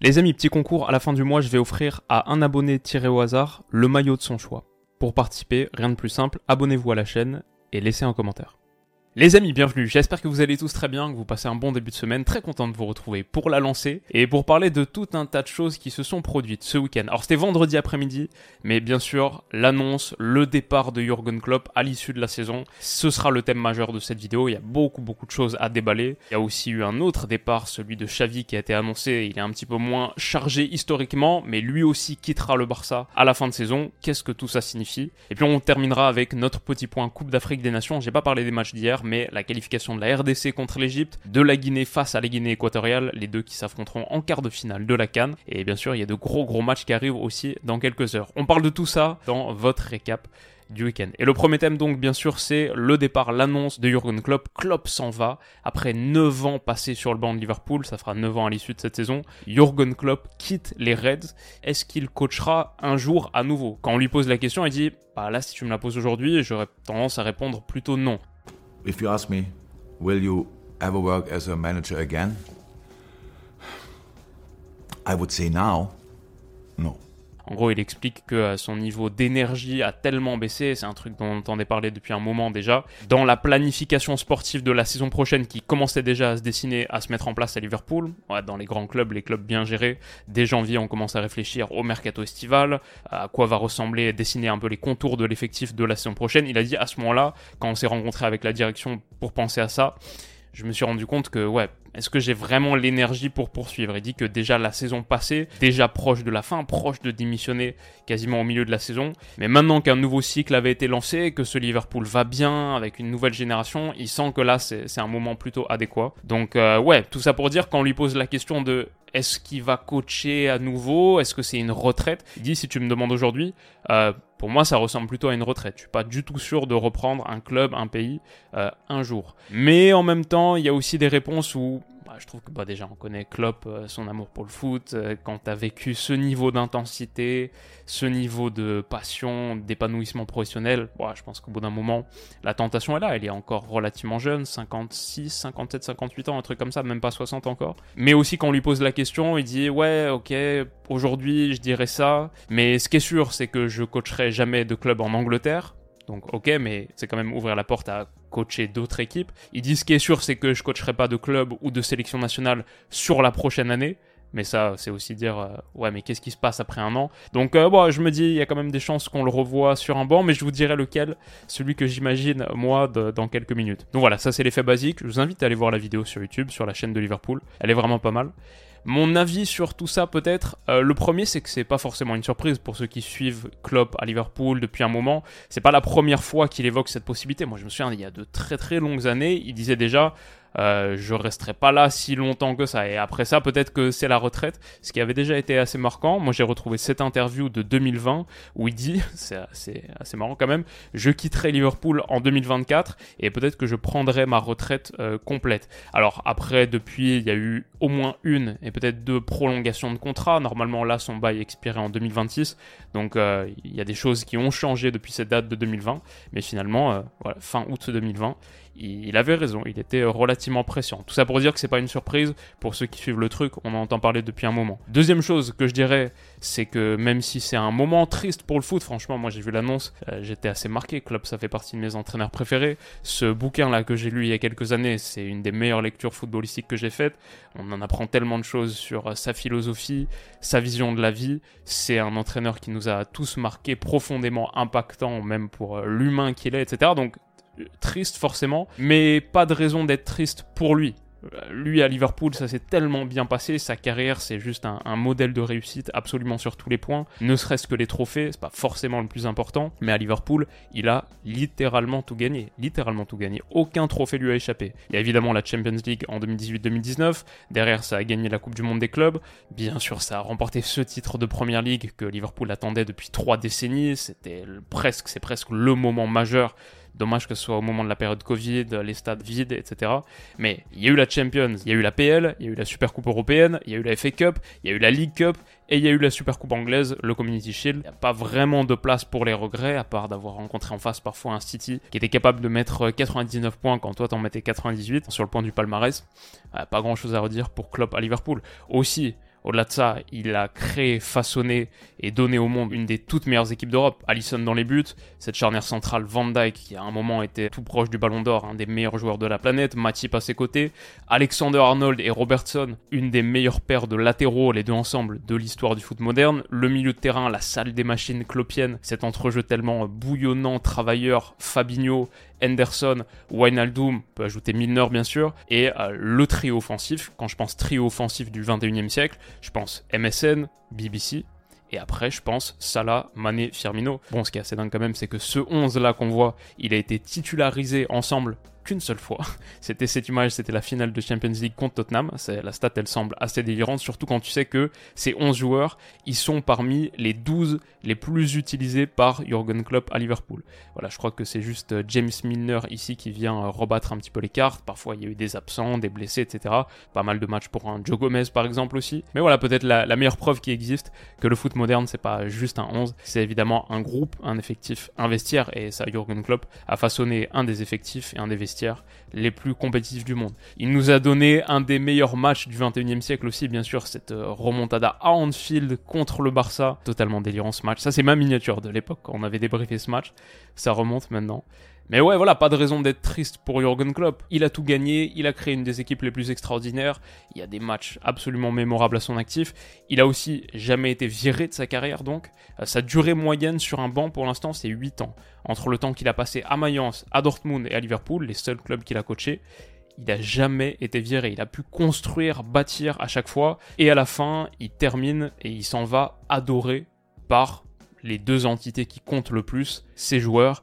Les amis, petit concours, à la fin du mois, je vais offrir à un abonné tiré au hasard le maillot de son choix. Pour participer, rien de plus simple, abonnez-vous à la chaîne et laissez un commentaire. Les amis, bienvenue. J'espère que vous allez tous très bien, que vous passez un bon début de semaine. Très content de vous retrouver pour la lancer et pour parler de tout un tas de choses qui se sont produites ce week-end. Alors c'était vendredi après-midi, mais bien sûr, l'annonce, le départ de Jürgen Klopp à l'issue de la saison, ce sera le thème majeur de cette vidéo. Il y a beaucoup beaucoup de choses à déballer. Il y a aussi eu un autre départ, celui de Xavi qui a été annoncé. Il est un petit peu moins chargé historiquement, mais lui aussi quittera le Barça à la fin de saison. Qu'est-ce que tout ça signifie? Et puis on terminera avec notre petit point Coupe d'Afrique des Nations. J'ai pas parlé des matchs d'hier, mais la qualification de la RDC contre l'Egypte, de la Guinée face à la Guinée équatoriale, les deux qui s'affronteront en quart de finale de la Cannes. Et bien sûr, il y a de gros gros matchs qui arrivent aussi dans quelques heures. On parle de tout ça dans votre récap du week-end. Et le premier thème donc bien sûr c'est le départ, l'annonce de Jurgen Klopp. Klopp s'en va après 9 ans passés sur le banc de Liverpool, ça fera 9 ans à l'issue de cette saison. Jurgen Klopp quitte les Reds. Est-ce qu'il coachera un jour à nouveau? Quand on lui pose la question, il dit bah là si tu me la poses aujourd'hui, j'aurais tendance à répondre plutôt non. If you ask me, will you ever work as a manager again? I would say now, no. En gros, il explique que euh, son niveau d'énergie a tellement baissé, c'est un truc dont on entendait parler depuis un moment déjà, dans la planification sportive de la saison prochaine qui commençait déjà à se dessiner, à se mettre en place à Liverpool, dans les grands clubs, les clubs bien gérés, dès janvier on commence à réfléchir au mercato estival, à quoi va ressembler, dessiner un peu les contours de l'effectif de la saison prochaine. Il a dit à ce moment-là, quand on s'est rencontré avec la direction pour penser à ça, je me suis rendu compte que, ouais, est-ce que j'ai vraiment l'énergie pour poursuivre? Il dit que déjà la saison passée, déjà proche de la fin, proche de démissionner quasiment au milieu de la saison, mais maintenant qu'un nouveau cycle avait été lancé, que ce Liverpool va bien avec une nouvelle génération, il sent que là c'est un moment plutôt adéquat. Donc euh, ouais, tout ça pour dire quand on lui pose la question de est-ce qu'il va coacher à nouveau? Est-ce que c'est une retraite? Il dit si tu me demandes aujourd'hui, euh, pour moi ça ressemble plutôt à une retraite. Je suis pas du tout sûr de reprendre un club, un pays euh, un jour. Mais en même temps, il y a aussi des réponses où je trouve que bah, déjà on connaît Klopp, euh, son amour pour le foot, euh, quand tu as vécu ce niveau d'intensité, ce niveau de passion, d'épanouissement professionnel, bah, je pense qu'au bout d'un moment, la tentation est là, elle est encore relativement jeune, 56, 57, 58 ans, un truc comme ça, même pas 60 encore. Mais aussi quand on lui pose la question, il dit ouais ok, aujourd'hui je dirais ça, mais ce qui est sûr c'est que je coacherai jamais de club en Angleterre, donc ok, mais c'est quand même ouvrir la porte à coacher d'autres équipes. Ils disent ce qui est sûr, c'est que je coacherai pas de club ou de sélection nationale sur la prochaine année. Mais ça, c'est aussi dire, euh, ouais, mais qu'est-ce qui se passe après un an? Donc, euh, je me dis, il y a quand même des chances qu'on le revoie sur un banc, mais je vous dirai lequel, celui que j'imagine, moi, dans quelques minutes. Donc voilà, ça c'est l'effet basique. Je vous invite à aller voir la vidéo sur YouTube, sur la chaîne de Liverpool. Elle est vraiment pas mal. Mon avis sur tout ça peut-être, euh, le premier c'est que c'est pas forcément une surprise pour ceux qui suivent Klopp à Liverpool depuis un moment. C'est pas la première fois qu'il évoque cette possibilité. Moi je me souviens il y a de très très longues années, il disait déjà euh, je resterai pas là si longtemps que ça. Et après ça, peut-être que c'est la retraite, ce qui avait déjà été assez marquant. Moi, j'ai retrouvé cette interview de 2020 où il dit, c'est assez, marrant quand même, je quitterai Liverpool en 2024 et peut-être que je prendrai ma retraite euh, complète. Alors après, depuis, il y a eu au moins une et peut-être deux prolongations de contrat. Normalement, là, son bail expirait en 2026. Donc, euh, il y a des choses qui ont changé depuis cette date de 2020. Mais finalement, fin août 2020, il avait raison, il était relativement pressant. Tout ça pour dire que c'est pas une surprise pour ceux qui suivent le truc, on en entend parler depuis un moment. Deuxième chose que je dirais, c'est que même si c'est un moment triste pour le foot, franchement, moi j'ai vu l'annonce, euh, j'étais assez marqué. Club, ça fait partie de mes entraîneurs préférés. Ce bouquin là que j'ai lu il y a quelques années, c'est une des meilleures lectures footballistiques que j'ai faites. On en apprend tellement de choses sur euh, sa philosophie, sa vision de la vie. C'est un entraîneur qui nous a tous marqués, profondément impactant, même pour euh, l'humain qu'il est, etc. Donc triste forcément, mais pas de raison d'être triste pour lui. lui à Liverpool, ça s'est tellement bien passé, sa carrière c'est juste un, modèle de réussite absolument sur tous les points, ne serait-ce que les trophées, c'est pas forcément le plus important, mais à Liverpool, il a littéralement tout gagné, littéralement tout gagné, aucun trophée lui a échappé. Il y a évidemment la Champions League en 2018-2019, derrière ça a gagné la Coupe du Monde des clubs, bien sûr ça a remporté ce titre de Première Ligue que Liverpool attendait depuis trois décennies, c'était presque, c'est presque le moment majeur Dommage que ce soit au moment de la période Covid, les stades vides, etc. Mais il y a eu la Champions, il y a eu la PL, il y a eu la Super Coupe européenne, il y a eu la FA Cup, il y a eu la League Cup et il y a eu la Super Coupe anglaise, le Community Shield. Il n'y a pas vraiment de place pour les regrets, à part d'avoir rencontré en face parfois un City qui était capable de mettre 99 points quand toi t'en mettais 98 sur le point du palmarès. Pas grand chose à redire pour Klopp à Liverpool. Aussi, au-delà de ça, il a créé, façonné et donné au monde une des toutes meilleures équipes d'Europe. Allison dans les buts, cette charnière centrale Van Dyke qui à un moment était tout proche du Ballon d'Or, un des meilleurs joueurs de la planète, Matip à ses côtés, Alexander Arnold et Robertson, une des meilleures paires de latéraux, les deux ensemble, de l'histoire du foot moderne. Le milieu de terrain, la salle des machines clopiennes, cet entrejeu tellement bouillonnant, travailleur, Fabinho, Henderson, Wijnaldum, peut ajouter Milner bien sûr, et euh, le trio offensif. Quand je pense trio offensif du 21e siècle, je pense MSN, BBC, et après, je pense Salah, Mané, Firmino. Bon, ce qui est assez dingue quand même, c'est que ce 11 là qu'on voit, il a été titularisé ensemble qu'une seule fois. C'était cette image, c'était la finale de Champions League contre Tottenham. La stat, elle semble assez délirante, surtout quand tu sais que ces 11 joueurs, ils sont parmi les 12 les plus utilisés par Jurgen Klopp à Liverpool. Voilà, je crois que c'est juste euh, James Milner ici qui vient euh, rebattre un petit peu les cartes. Parfois, il y a eu des absents, des blessés, etc. Pas mal de matchs pour un Joe Gomez, par exemple, aussi. Mais voilà, peut-être la, meilleure preuve qui existe que le foot moderne, c'est pas juste un 11, c'est évidemment un groupe, un effectif, un vestiaire. Et ça, Jurgen Klopp a façonné un des effectifs et un des vestiaires les plus compétitifs du monde. Il nous a donné un des meilleurs matchs du 21e siècle aussi, bien sûr, cette euh, remontada à Anfield contre le Barça. Totalement délirant ce match. Ça, c'est ma miniature de l'époque on avait débriefé ce match. Ça remonte maintenant. Mais ouais, voilà, pas de raison d'être triste pour Jurgen Klopp. Il a tout gagné, il a créé une des équipes les plus extraordinaires, il y a des matchs absolument mémorables à son actif. Il a aussi jamais été viré de sa carrière donc. Euh, sa durée moyenne sur un banc pour l'instant c'est 8 ans. Entre le temps qu'il a passé à Mayence, à Dortmund et à Liverpool, les seuls clubs qu'il a coachés, il n'a jamais été viré. Il a pu construire, bâtir à chaque fois. Et à la fin, il termine et il s'en va adoré par les deux entités qui comptent le plus, ses joueurs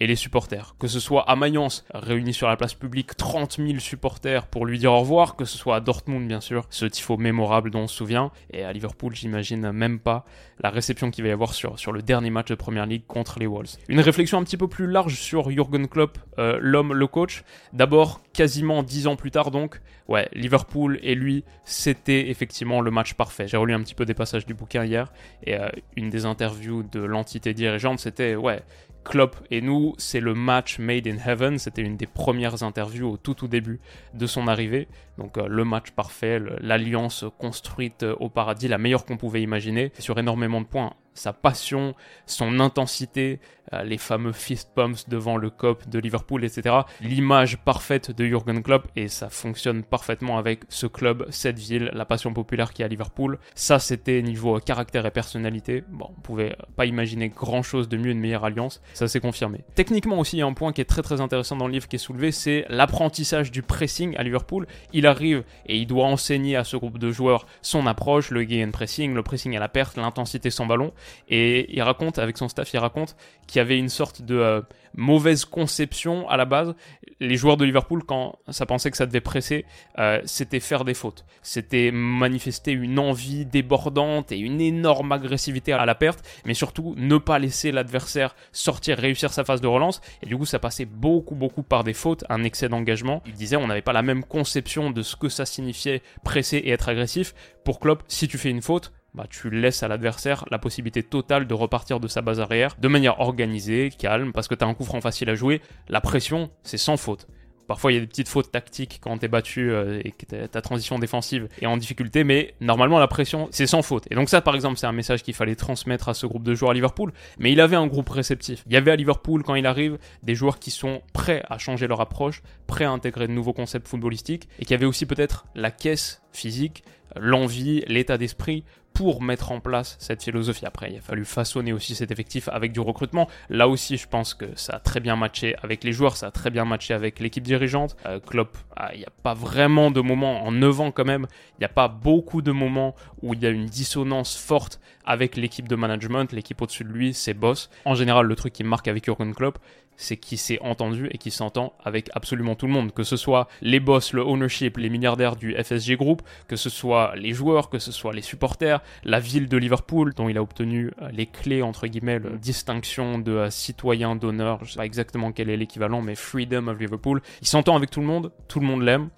et les supporters. Que ce soit à Mayence, réunis sur la place publique, 30 000 supporters pour lui dire au revoir, que ce soit à Dortmund, bien sûr, ce tifo mémorable dont on se souvient, et à Liverpool, j'imagine même pas la réception qu'il va y avoir sur, sur le dernier match de Première Ligue contre les Wolves. Une réflexion un petit peu plus large sur Jürgen Klopp, euh, l'homme, le coach. D'abord, quasiment 10 ans plus tard donc, ouais, Liverpool et lui, c'était effectivement le match parfait. J'ai relu un petit peu des passages du bouquin hier, et euh, une des interviews de l'entité dirigeante, c'était, ouais, Klopp et nous, c'est le match made in heaven. C'était une des premières interviews au tout tout début de son arrivée. Donc euh, le match parfait, l'alliance construite euh, au paradis, la meilleure qu'on pouvait imaginer, sur énormément de points sa passion, son intensité, euh, les fameux fist pumps devant le cop de Liverpool, etc. L'image parfaite de Jurgen Klopp et ça fonctionne parfaitement avec ce club, cette ville, la passion populaire qui est à Liverpool. Ça, c'était niveau caractère et personnalité. Bon, on pouvait pas imaginer grand chose de mieux, une meilleure alliance. Ça s'est confirmé. Techniquement aussi, il y a un point qui est très très intéressant dans le livre qui est soulevé, c'est l'apprentissage du pressing à Liverpool. Il arrive et il doit enseigner à ce groupe de joueurs son approche, le gain pressing, le pressing à la perte, l'intensité sans ballon. Et il raconte, avec son staff, il raconte qu'il y avait une sorte de euh, mauvaise conception à la base. Les joueurs de Liverpool, quand ça pensait que ça devait presser, euh, c'était faire des fautes. C'était manifester une envie débordante et une énorme agressivité à la perte, mais surtout ne pas laisser l'adversaire sortir, réussir sa phase de relance. Et du coup, ça passait beaucoup, beaucoup par des fautes, un excès d'engagement. Il disait on n'avait pas la même conception de ce que ça signifiait presser et être agressif. Pour Klopp, si tu fais une faute, bah, tu laisses à l'adversaire la possibilité totale de repartir de sa base arrière de manière organisée, calme, parce que tu as un coup franc facile à jouer. La pression, c'est sans faute. Parfois, il y a des petites fautes tactiques quand t'es battu euh, et que ta transition défensive est en difficulté, mais normalement, la pression, c'est sans faute. Et donc ça, par exemple, c'est un message qu'il fallait transmettre à ce groupe de joueurs à Liverpool, mais il avait un groupe réceptif. Il y avait à Liverpool, quand il arrive, des joueurs qui sont prêts à changer leur approche, prêts à intégrer de nouveaux concepts footballistiques, et qui avaient aussi peut-être la caisse physique, l'envie, l'état d'esprit pour mettre en place cette philosophie. Après, il a fallu façonner aussi cet effectif avec du recrutement. Là aussi, je pense que ça a très bien matché avec les joueurs, ça a très bien matché avec l'équipe dirigeante. Euh, Klopp, ah, il n'y a pas vraiment de moment, en 9 ans quand même, il n'y a pas beaucoup de moments où il y a une dissonance forte avec l'équipe de management, l'équipe au-dessus de lui, ses boss. En général, le truc qui marque avec Jurgen Klopp, c'est qu'il s'est entendu et qu'il s'entend avec absolument tout le monde, que ce soit les boss, le ownership, les milliardaires du FSG Group, que ce soit les joueurs, que ce soit les supporters, la ville de Liverpool, dont il a obtenu euh, les clés, entre guillemets, la distinction de euh, citoyen d'honneur, je sais pas exactement quel est l'équivalent, mais Freedom of Liverpool. Il s'entend avec tout le monde, tout le monde l'aime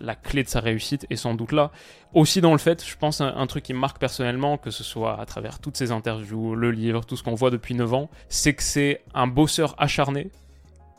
la clé de sa réussite est sans doute là. Aussi dans le fait, je pense, un, truc qui me marque personnellement, que ce soit à travers toutes ces interviews, le livre, tout ce qu'on voit depuis 9 ans, c'est que c'est un bosseur acharné,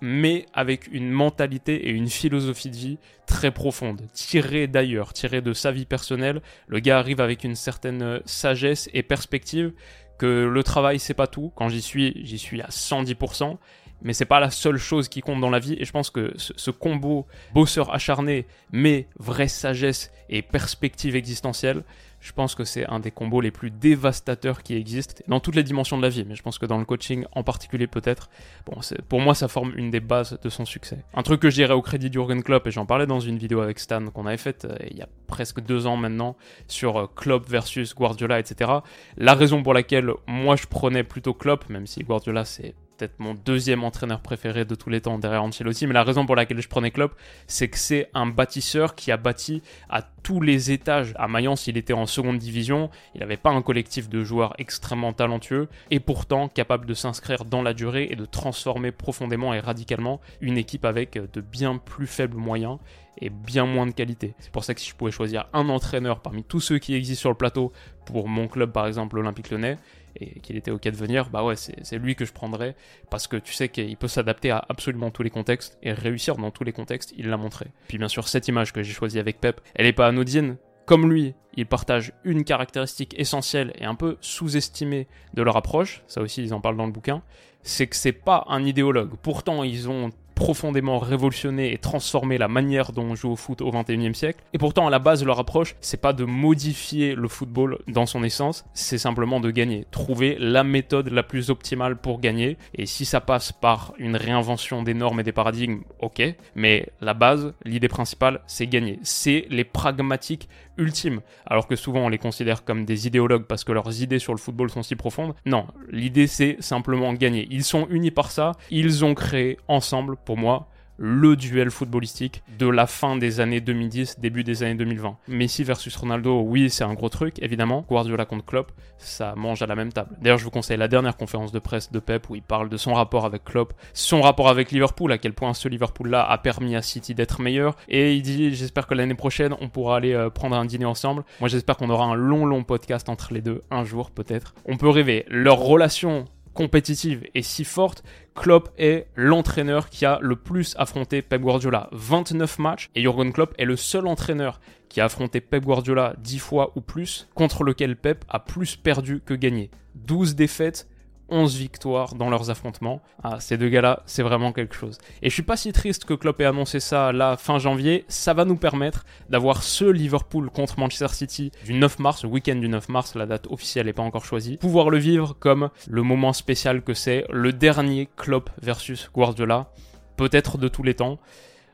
mais avec une mentalité et une philosophie de vie très profonde, tirée d'ailleurs, tirée de sa vie personnelle. Le gars arrive avec une certaine sagesse et perspective que le travail c'est pas tout. Quand j'y suis, j'y suis à 110% mais c'est pas la seule chose qui compte dans la vie. Et je pense que ce, combo bosseur acharné, mais vraie sagesse et perspective existentielle, je pense que c'est un des combos les plus dévastateurs qui existent dans toutes les dimensions de la vie. Mais je pense que dans le coaching en particulier, peut-être, bon, pour moi, ça forme une des bases de son succès. Un truc que je dirais au crédit d'Jurgen Klopp, et j'en parlais dans une vidéo avec Stan qu'on avait faite euh, il y a presque deux ans maintenant sur euh, Klopp versus Guardiola, etc. La raison pour laquelle moi je prenais plutôt Klopp, même si Guardiola c'est peut-être mon deuxième entraîneur préféré de tous les temps derrière Ancelotti, mais la raison pour laquelle je prenais Klopp, c'est que c'est un bâtisseur qui a bâti à tous les étages. À Mayence, il était en seconde division, il n'avait pas un collectif de joueurs extrêmement talentueux, et pourtant capable de s'inscrire dans la durée et de transformer profondément et radicalement une équipe avec de bien plus faibles moyens et bien moins de qualité. C'est pour ça que si je pouvais choisir un entraîneur parmi tous ceux qui existent sur le plateau pour mon club par exemple l'Olympique Lyonnais, et qu'il était ok de venir, bah ouais, c'est lui que je prendrais parce que tu sais qu'il peut s'adapter à absolument tous les contextes et réussir dans tous les contextes, il l'a montré. Puis bien sûr, cette image que j'ai choisie avec Pep, elle est pas anodine. Comme lui, il partage une caractéristique essentielle et un peu sous-estimée de leur approche, ça aussi ils en parlent dans le bouquin, c'est que c'est pas un idéologue. Pourtant, ils ont profondément révolutionné et transformé la manière dont on joue au foot au 21e siècle. Et pourtant, à la base leur approche, c'est pas de modifier le football dans son essence, c'est simplement de gagner. Trouver la méthode la plus optimale pour gagner. Et si ça passe par une réinvention des normes et des paradigmes, ok. Mais la base, l'idée principale, c'est gagner. C'est les pragmatiques ultimes. Alors que souvent on les considère comme des idéologues parce que leurs idées sur le football sont si profondes. Non, l'idée c'est simplement gagner. Ils sont unis par ça. Ils ont créé ensemble pour moi, le duel footballistique de la fin des années 2010, début des années 2020. Messi versus Ronaldo, oui, c'est un gros truc, évidemment. Guardiola contre Klopp, ça mange à la même table. D'ailleurs, je vous conseille la dernière conférence de presse de Pep où il parle de son rapport avec Klopp, son rapport avec Liverpool, à quel point ce Liverpool-là a permis à City d'être meilleur. Et il dit, j'espère que l'année prochaine, on pourra aller euh, prendre un dîner ensemble. Moi, j'espère qu'on aura un long, long podcast entre les deux, un jour peut-être. On peut rêver. Leur relation compétitive et si forte, Klopp est l'entraîneur qui a le plus affronté Pep Guardiola. 29 matchs et Jurgen Klopp est le seul entraîneur qui a affronté Pep Guardiola 10 fois ou plus, contre lequel Pep a plus perdu que gagné. 12 défaites 11 victoires dans leurs affrontements. Ah, ces deux gars-là, c'est vraiment quelque chose. Et je suis pas si triste que Klopp ait annoncé ça là fin janvier. Ça va nous permettre d'avoir ce Liverpool contre Manchester City du 9 mars, le week-end du 9 mars, la date officielle n'est pas encore choisie. Pouvoir le vivre comme le moment spécial que c'est, le dernier Klopp versus Guardiola, peut-être de tous les temps.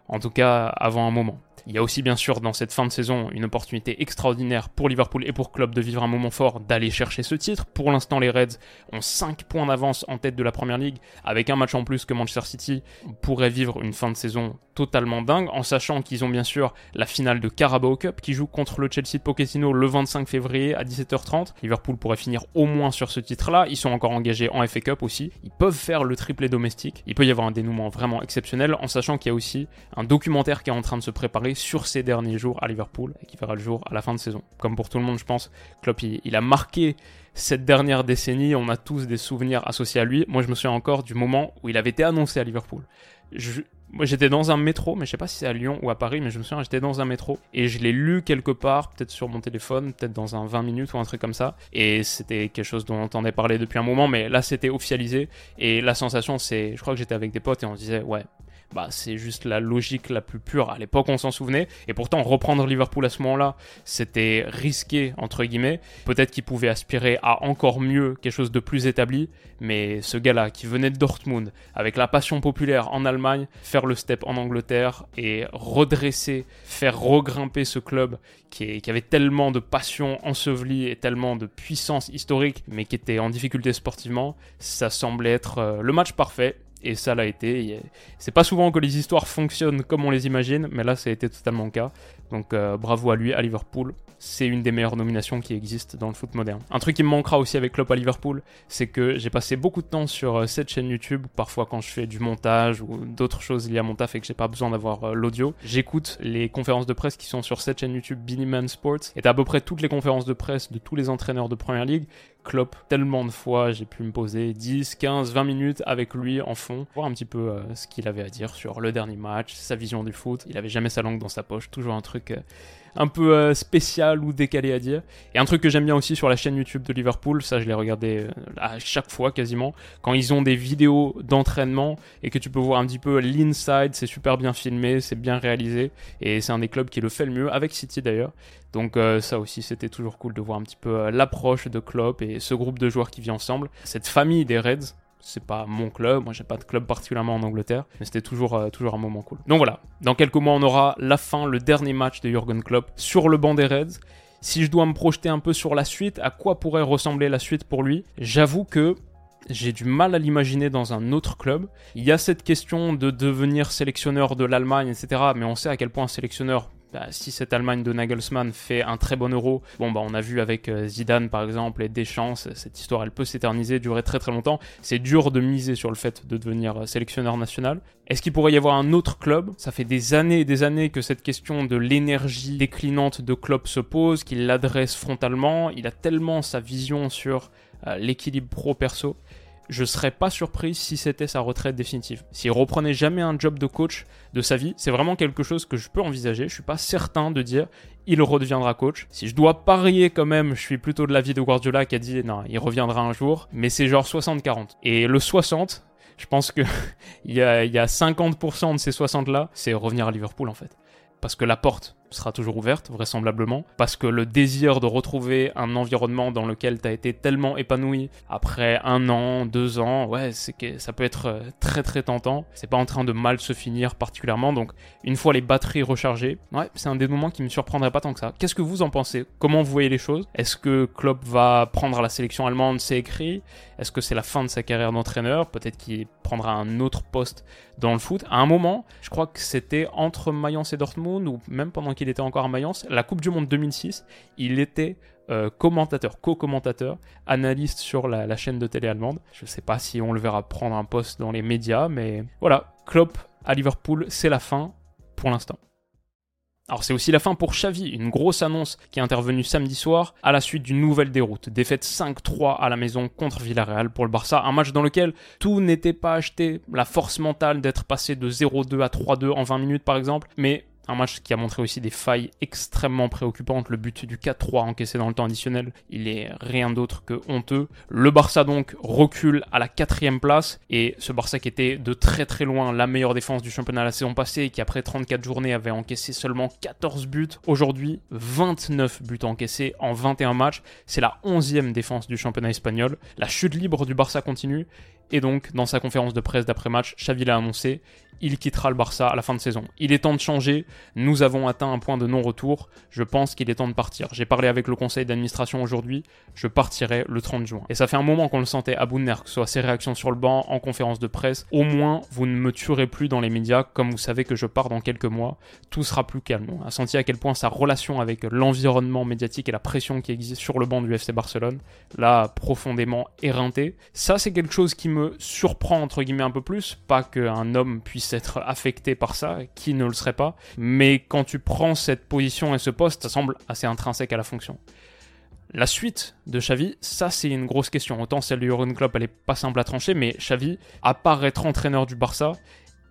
En tout cas, avant un moment. Il y a aussi bien sûr dans cette fin de saison une opportunité extraordinaire pour Liverpool et pour Klopp de vivre un moment fort, d'aller chercher ce titre. Pour l'instant, les Reds ont 5 points d'avance en tête de la Première Ligue, avec un match en plus que Manchester City pourrait vivre une fin de saison totalement dingue, en sachant qu'ils ont bien sûr la finale de Carabao Cup qui joue contre le Chelsea de Pochettino le 25 février à 17h30. Liverpool pourrait finir au moins sur ce titre-là. Ils sont encore engagés en FA Cup aussi. Ils peuvent faire le triplé domestique. Il peut y avoir un dénouement vraiment exceptionnel, en sachant qu'il y a aussi un documentaire qui est en train de se préparer sur ces derniers jours à Liverpool et qui verra le jour à la fin de saison. Comme pour tout le monde, je pense, Klopp, il, a marqué cette dernière décennie, on a tous des souvenirs associés à lui. Moi, je me souviens encore du moment où il avait été annoncé à Liverpool. Moi, j'étais dans un métro, mais je sais pas si c'est à Lyon ou à Paris, mais je me souviens, j'étais dans un métro et je l'ai lu quelque part, peut-être sur mon téléphone, peut-être dans un 20 minutes ou un truc comme ça. Et c'était quelque chose dont on entendait parler depuis un moment, mais là, c'était officialisé. Et la sensation, c'est, je crois que j'étais avec des potes et on se disait, ouais, bah, c'est juste la logique la plus pure. À l'époque, on s'en souvenait. Et pourtant, reprendre Liverpool à ce moment-là, c'était risqué, entre guillemets. Peut-être qu'il pouvait aspirer à encore mieux, quelque chose de plus établi. Mais ce gars-là, qui venait de Dortmund, avec la passion populaire en Allemagne, faire le step en Angleterre et redresser, faire regrimper ce club qui, qui avait tellement de passion ensevelie et tellement de puissance historique, mais qui était en difficulté sportivement, ça semblait être euh, le match parfait et ça l'a été. C'est pas souvent que les histoires fonctionnent comme on les imagine, mais là ça a été totalement le cas. Donc euh, bravo à lui, à Liverpool. C'est une des meilleures nominations qui existent dans le foot moderne. Un truc qui me manquera aussi avec Klopp à Liverpool, c'est que j'ai passé beaucoup de temps sur euh, cette chaîne YouTube. Parfois quand je fais du montage ou d'autres choses liées à mon taf et que j'ai pas besoin d'avoir euh, l'audio, j'écoute les conférences de presse qui sont sur cette chaîne YouTube Man Sports. Et à peu près toutes les conférences de presse de tous les entraîneurs de Première Ligue Klopp tellement de fois, j'ai pu me poser 10, 15, 20 minutes avec lui en fond, voir un petit peu euh, ce qu'il avait à dire sur le dernier match, sa vision du foot. Il avait jamais sa langue dans sa poche, toujours un truc euh, un peu euh, spécial ou décalé à dire. Et un truc que j'aime bien aussi sur la chaîne YouTube de Liverpool, ça je l'ai regardé à chaque fois quasiment, quand ils ont des vidéos d'entraînement et que tu peux voir un petit peu l'inside, c'est super bien filmé, c'est bien réalisé et c'est un des clubs qui le fait le mieux, avec City d'ailleurs. Donc euh, ça aussi, c'était toujours cool de voir un petit peu euh, l'approche de Klopp et ce groupe de joueurs qui vit ensemble. Cette famille des Reds, c'est pas mon club, moi j'ai pas de club particulièrement en Angleterre, mais c'était toujours, euh, toujours un moment cool. Donc voilà, dans quelques mois on aura la fin, le dernier match de Jurgen Klopp sur le banc des Reds. Si je dois me projeter un peu sur la suite, à quoi pourrait ressembler la suite pour lui? J'avoue que j'ai du mal à l'imaginer dans un autre club. Il y a cette question de devenir sélectionneur de l'Allemagne, etc. Mais on sait à quel point un sélectionneur bah, si cette Allemagne de Nagelsmann fait un très bon euro, bon bah on a vu avec euh, Zidane par exemple et Deschamps, cette histoire elle peut s'éterniser, durer très très longtemps. C'est dur de miser sur le fait de devenir euh, sélectionneur national. Est-ce qu'il pourrait y avoir un autre club? Ça fait des années et des années que cette question de l'énergie déclinante de Klopp se pose, qu'il l'adresse frontalement. Il a tellement sa vision sur euh, l'équilibre pro-perso je serais pas surpris si c'était sa retraite définitive. S'il reprenait jamais un job de coach de sa vie, c'est vraiment quelque chose que je peux envisager. Je suis pas certain de dire il redeviendra coach. Si je dois parier quand même, je suis plutôt de l'avis de Guardiola qui a dit non, il reviendra un jour, mais c'est genre 60-40. Et le 60, je pense que il y a, y a 50% de ces 60 là, c'est revenir à Liverpool en fait. Parce que la porte, sera toujours ouverte, vraisemblablement, parce que le désir de retrouver un environnement dans lequel tu as été tellement épanoui après un an, deux ans, ouais, c'est que ça peut être euh, très très tentant. C'est pas en train de mal se finir particulièrement, donc une fois les batteries rechargées, ouais, c'est un dénouement qui me surprendrait pas tant que ça. Qu'est-ce que vous en pensez? Comment vous voyez les choses? Est-ce que Klopp va prendre la sélection allemande, c'est écrit Est-ce que c'est la fin de sa carrière d'entraîneur? Peut-être qu'il prendra un autre poste dans le foot. À un moment, je crois que c'était entre Mayence et Dortmund, ou même pendant qu'il il était encore à Mayence. La Coupe du Monde 2006, il était euh, commentateur, co-commentateur, analyste sur la, chaîne de télé allemande. Je ne sais pas si on le verra prendre un poste dans les médias, mais voilà, Klopp à Liverpool, c'est la fin pour l'instant. Alors c'est aussi la fin pour Xavi, une grosse annonce qui est intervenue samedi soir à la suite d'une nouvelle déroute. Défaite 5-3 à la maison contre Villarreal pour le Barça, un match dans lequel tout n'était pas acheté, la force mentale d'être passé de 0-2 à 3-2 en 20 minutes par exemple, mais un match qui a montré aussi des failles extrêmement préoccupantes. Le but du 4-3 encaissé dans le temps additionnel, il est rien d'autre que honteux. Le Barça donc recule à la quatrième place et ce Barça qui était de très très loin la meilleure défense du championnat la saison passée qui après 34 journées avait encaissé seulement 14 buts. Aujourd'hui, 29 buts encaissés en 21 matchs. C'est la 11e défense du championnat espagnol. La chute libre du Barça continue et donc, dans sa conférence de presse d'après-match, Xavi l'a annoncé, il quittera le Barça à la fin de saison. Il est temps de changer, nous avons atteint un point de non-retour, je pense qu'il est temps de partir. J'ai parlé avec le conseil d'administration aujourd'hui, je partirai le 30 juin. Et ça fait un moment qu'on le sentait à Boudner, que ce soit ses réactions sur le banc, en conférence de presse. Au moins, vous ne me tuerez plus dans les médias, comme vous savez que je pars dans quelques mois. Tout sera plus calme. On a senti à quel point sa relation avec l'environnement médiatique et la pression qui existe sur le banc du FC Barcelone, l'a profondément éreinté. Ça, c'est quelque chose qui me surprend, entre guillemets, un peu plus. Pas qu'un homme puisse être affecté par ça, qui ne le serait pas. Mais quand tu prends cette position et ce poste, ça semble assez intrinsèque à la fonction. La suite de Xavi, ça c'est une grosse question. Autant celle de Jurgen Klopp, elle est pas simple à trancher, mais Xavi, à part être entraîneur du Barça,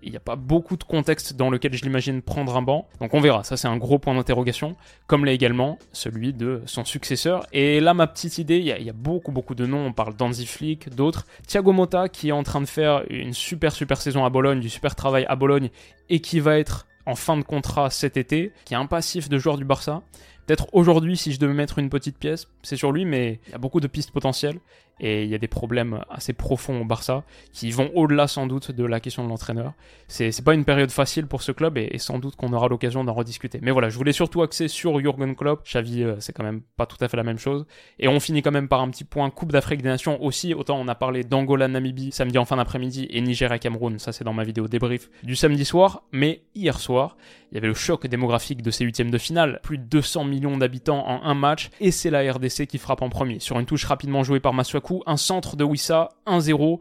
Il n'y a pas beaucoup de contexte dans lequel je l'imagine prendre un banc. Donc on verra, ça c'est un gros point d'interrogation, comme l'est également celui de son successeur. Et là, ma petite idée, il y, a beaucoup beaucoup de noms, on parle d'Anzi Flick, d'autres. Thiago Motta qui est en train de faire une super super saison à Bologne, du super travail à Bologne, et qui va être en fin de contrat cet été, qui est un passif de joueur du Barça. Peut-être aujourd'hui, si je devais mettre une petite pièce, c'est sur lui, mais il y a beaucoup de pistes potentielles et il y a des problèmes assez profonds au Barça qui vont au-delà sans doute de la question de l'entraîneur. C'est, pas une période facile pour ce club et, sans doute qu'on aura l'occasion d'en rediscuter. Mais voilà, je voulais surtout axer sur Jurgen Klopp. Xavi, euh, c'est quand même pas tout à fait la même chose. Et on finit quand même par un petit point Coupe d'Afrique des Nations aussi. Autant on a parlé d'Angola, Namibie samedi en fin d'après-midi et Nigeria, Cameroun. Ça c'est dans ma vidéo débrief du samedi soir. Mais hier soir, il y avait le choc démographique de ces huitièmes de finale. Plus de 200 millions d'habitants en un match et c'est la RDC qui frappe en premier. Sur une touche rapidement jouée par Masuaku un centre de Wissa, 1-0.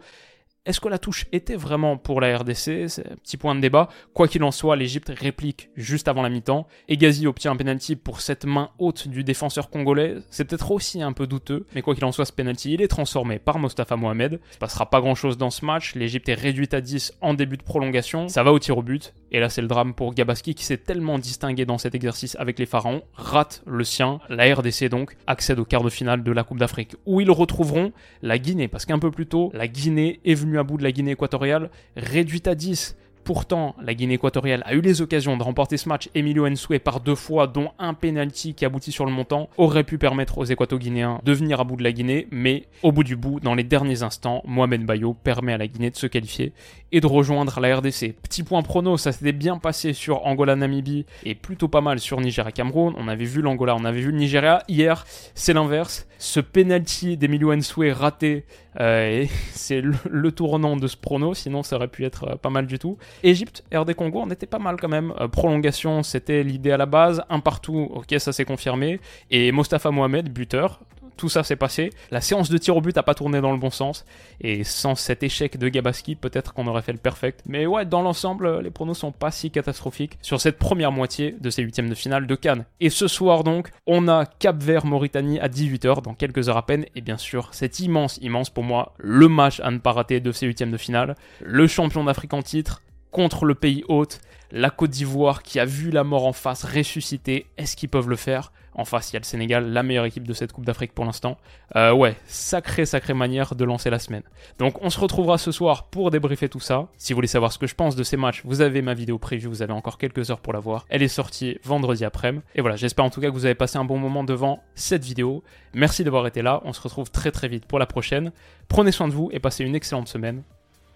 Est-ce que la touche était vraiment pour la RDC petit point de débat. Quoi qu'il en soit, l'Égypte réplique juste avant la mi-temps. Et Gazi obtient un penalty pour cette main haute du défenseur congolais. C'est peut-être aussi un peu douteux, mais quoi qu'il en soit, ce penalty, il est transformé par Mostafa Mohamed. Il se passera pas grand-chose dans ce match. L'Égypte est réduite à 10 en début de prolongation. Ça va au tir au but. Et là, c'est le drame pour Gabaski qui s'est tellement distingué dans cet exercice avec les Pharaons, rate le sien. La RDC donc accède au quart de finale de la Coupe d'Afrique où ils retrouveront la Guinée. Parce qu'un peu plus tôt, la Guinée est venue à bout de la Guinée équatoriale, réduite à 10 Pourtant, la Guinée équatoriale a eu les occasions de remporter ce match. Emilio Nsue par deux fois, dont un penalty qui aboutit sur le montant, aurait pu permettre aux Équato-Guinéens de venir à bout de la Guinée, mais au bout du bout, dans les derniers instants, Mohamed Bayo permet à la Guinée de se qualifier et de rejoindre la RDC. Petit point prono, ça s'était bien passé sur Angola-Namibie et plutôt pas mal sur Nigeria-Cameroun. On avait vu l'Angola, on avait vu le Nigeria. Hier, c'est l'inverse. Ce penalty d'Emilio Nsue raté, euh, c'est le, tournant de ce prono, sinon ça aurait pu être euh, pas mal du tout. Égypte, RD Congo, on était pas mal quand même. Euh, prolongation, c'était l'idée à la base. Un partout, ok, ça s'est confirmé. Et Mostafa Mohamed, buteur, tout ça s'est passé. La séance de tir au but a pas tourné dans le bon sens. Et sans cet échec de Gabaski, peut-être qu'on aurait fait le perfect. Mais ouais, dans l'ensemble, les pronos sont pas si catastrophiques sur cette première moitié de ces huitièmes de finale de Cannes. Et ce soir donc, on a Cap Vert Mauritanie à 18h, dans quelques heures à peine. Et bien sûr, c'est immense, immense pour moi, le match à ne pas rater de ces huitièmes de finale. Le champion d'Afrique en titre, contre le pays hôte, la Côte d'Ivoire qui a vu la mort en face ressusciter, est-ce qu'ils peuvent le faire? En face, il y a le Sénégal, la meilleure équipe de cette Coupe d'Afrique pour l'instant. Euh, ouais, sacrée, sacrée manière de lancer la semaine. Donc on se retrouvera ce soir pour débriefer tout ça. Si vous voulez savoir ce que je pense de ces matchs, vous avez ma vidéo prévue, vous avez encore quelques heures pour la voir. Elle est sortie vendredi après-midi. Et voilà, j'espère en tout cas que vous avez passé un bon moment devant cette vidéo. Merci d'avoir été là, on se retrouve très très vite pour la prochaine. Prenez soin de vous et passez une excellente semaine.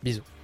Bisous.